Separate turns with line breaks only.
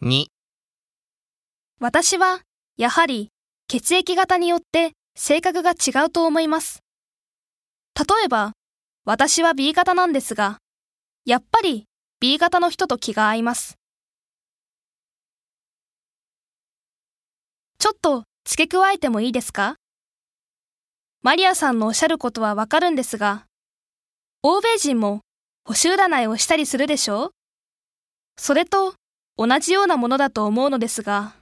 2、
私は、やはり、血液型によって性格が違うと思います。例えば、私は B 型なんですが、やっぱり B 型の人と気が合います。ちょっと付け加えてもいいですか？マリアさんのおっしゃることはわかるんですが、欧米人も星占いをしたりするでしょう？それと同じようなものだと思うのですが、